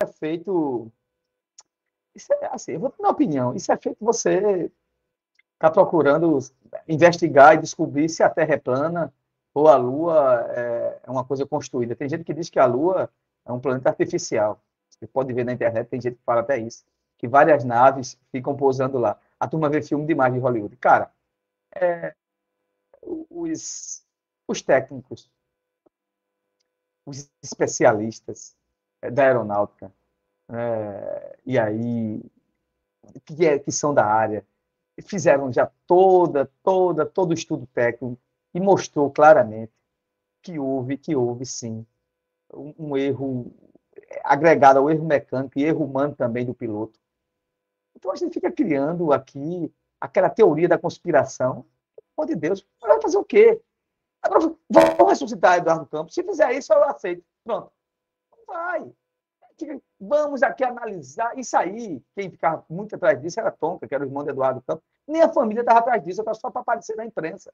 é feito. Isso é, assim, eu vou dar minha opinião. Isso é feito você está procurando investigar e descobrir se a Terra é plana ou a Lua é, é uma coisa construída. Tem gente que diz que a Lua é um planeta artificial. Você pode ver na internet, tem gente que fala até isso, que várias naves ficam pousando lá. A turma vê filme demais de Hollywood. Cara, é, os, os técnicos, os especialistas da aeronáutica, é, e aí, que, é, que são da área, fizeram já toda, toda, todo o estudo técnico e mostrou claramente que houve, que houve sim um, um erro agregado ao erro mecânico e erro humano também do piloto. Então a gente fica criando aqui aquela teoria da conspiração. Pelo de Deus, vai fazer o quê? Agora, vamos ressuscitar Eduardo Campos. Se fizer isso, eu aceito. Pronto. Vai. Vamos aqui analisar. Isso aí, quem ficava muito atrás disso era Tonka, que era o irmão de Eduardo Campos. Nem a família estava atrás disso, estava só para aparecer na imprensa.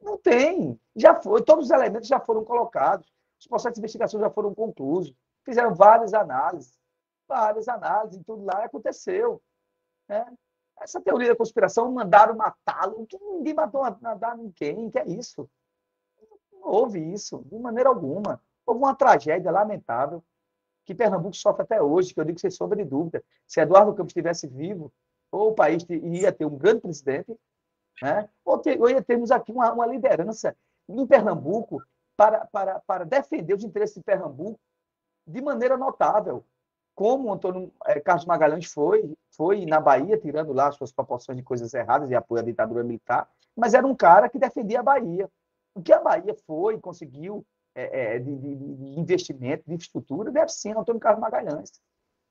Não tem. Já foi. Todos os elementos já foram colocados. Os processos de investigação já foram concluídos. Fizeram várias análises. Várias análises. Tudo lá aconteceu. Né? Essa teoria da conspiração, mandaram matá-lo. Ninguém matou nada ninguém. Que é isso? Não houve isso, de maneira alguma. Houve uma tragédia lamentável que Pernambuco sofre até hoje, que eu digo sem sombra de dúvida. Se Eduardo Campos estivesse vivo, ou o país ia ter um grande presidente, né? ou, ter, ou ia termos aqui uma, uma liderança em Pernambuco para, para, para defender os interesses de Pernambuco de maneira notável, como Antônio é, Carlos Magalhães foi, foi na Bahia, tirando lá suas proporções de coisas erradas e apoio à ditadura militar, mas era um cara que defendia a Bahia. O que a Bahia foi, conseguiu é, é, de, de, de, investimento, de infraestrutura, deve sim Antônio Carlos Magalhães.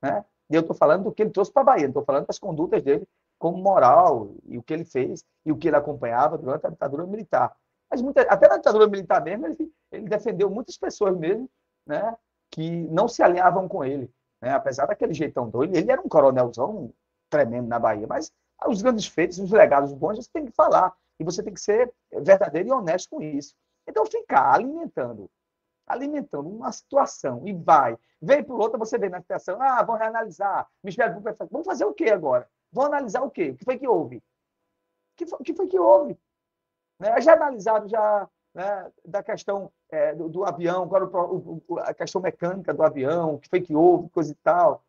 Né? E eu estou falando do que ele trouxe para a Bahia, estou falando das condutas dele como moral e o que ele fez e o que ele acompanhava durante a ditadura militar. Mas muita, até na ditadura militar mesmo, ele, ele, defendeu muitas pessoas mesmo né, que não se alinhavam com ele. Né? Apesar daquele jeitão doido, ele era um coronelzão tremendo na Bahia, mas os grandes feitos, os legados bons, você tem que falar. E você tem que ser verdadeiro e honesto com isso. Então, ficar alimentando, alimentando uma situação e vai, vem por outra, você vê na situação, ah, vamos reanalisar, Ministério Público vai. Vamos fazer o quê agora? Vamos analisar o quê? O que foi que houve? O que foi, que, foi que houve? Né? Já analisaram já né, da questão é, do, do, avião, agora o, o, a questão mecânica do avião, o que foi que houve, coisa e tal.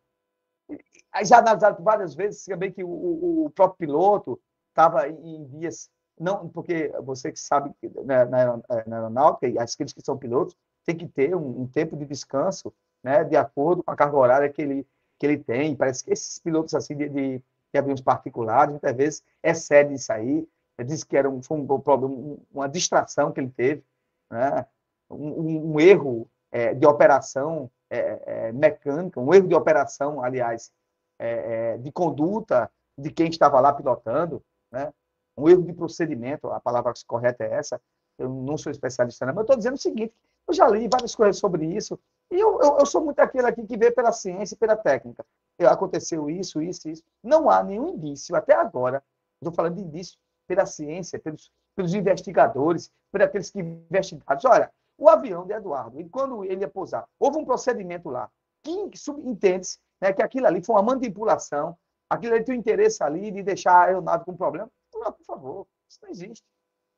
Já analisaram várias vezes também que o, o próprio piloto estava em dias não, porque você que sabe que na, na aeronáutica, e aqueles que são pilotos, tem que ter um, um, tempo de descanso, né, de acordo com a carga horária que ele, que ele tem. Parece que esses pilotos assim de, de, de aviões particulares, muitas vezes, excedem isso aí. Disse que era um, foi um, um, uma distração que ele teve, né, um, um erro é, de operação é, é, mecânica, um erro de operação, aliás, é, é, de conduta de quem estava lá pilotando, né? Um erro de procedimento, a palavra correta é essa, eu não sou especialista, não, mas eu estou dizendo o seguinte, eu já li várias coisas sobre isso, e eu, eu, eu sou muito aquele aqui que vê pela ciência e pela técnica. Aconteceu isso, isso, isso. Não há nenhum indício, até agora, estou falando de indício pela ciência, pelos, pelos investigadores, por aqueles que investigaram. Olha, o avião de Eduardo, quando ele ia pousar, houve um procedimento lá, que subentende né, que aquilo ali foi uma manipulação, aquilo ali tem um interesse ali de deixar a aeronave com problema. Não, por favor, isso não existe.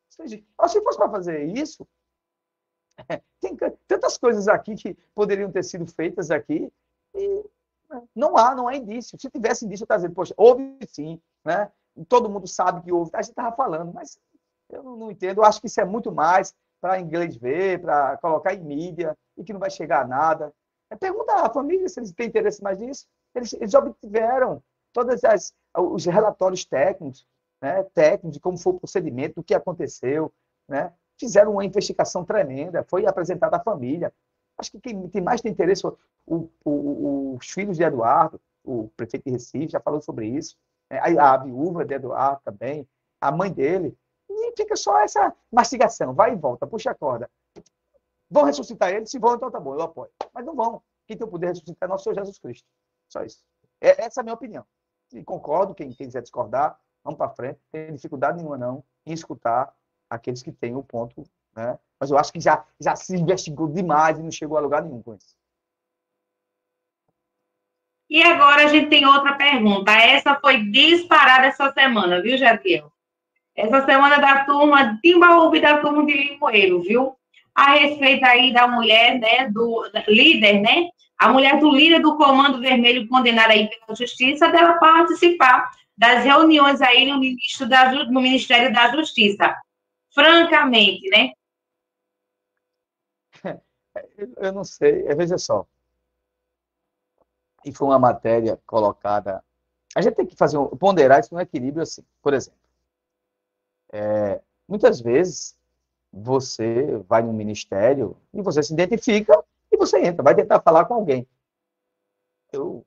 Isso não existe. se fosse para fazer isso, tem tantas coisas aqui que poderiam ter sido feitas aqui e né, não há, não há indício. Se tivesse indício, eu estava dizendo, poxa, houve sim, né? Todo mundo sabe que houve. A gente estava falando, mas eu não entendo. Eu acho que isso é muito mais para inglês ver, para colocar em mídia e que não vai chegar a nada. É perguntar à família se eles têm interesse mais nisso. Eles, eles obtiveram todos os relatórios técnicos, né, técnico de como foi o procedimento, do que aconteceu, né? Fizeram uma investigação tremenda, foi apresentada à família. Acho que quem tem mais tem interesse, o, o, os filhos de Eduardo, o prefeito de Recife já falou sobre isso, né? a, a viúva de Eduardo também, a mãe dele, e fica só essa mastigação, vai e volta, puxa a corda. Vão ressuscitar ele? Se vão, então tá bom, eu apoio. Mas não vão. Quem tem o poder de ressuscitar é nosso Senhor Jesus Cristo. Só isso. É, essa é a minha opinião. E concordo, quem, quem quiser discordar, vamos para frente, não tem dificuldade nenhuma não em escutar aqueles que têm o ponto, né? Mas eu acho que já, já se investigou demais e não chegou a lugar nenhum com isso. E agora a gente tem outra pergunta. Essa foi disparada essa semana, viu, Jadiel? Essa semana da turma Timbaúba e da turma de Limoeiro, viu? A respeito aí da mulher, né, do líder, né? A mulher do líder do Comando Vermelho condenada aí pela Justiça dela participar das reuniões aí no, ministro da, no Ministério da Justiça. Francamente, né? Eu não sei, é, veja só. E foi uma matéria colocada. A gente tem que fazer um, ponderar isso no equilíbrio assim. Por exemplo, é, muitas vezes você vai no ministério e você se identifica e você entra, vai tentar falar com alguém. Eu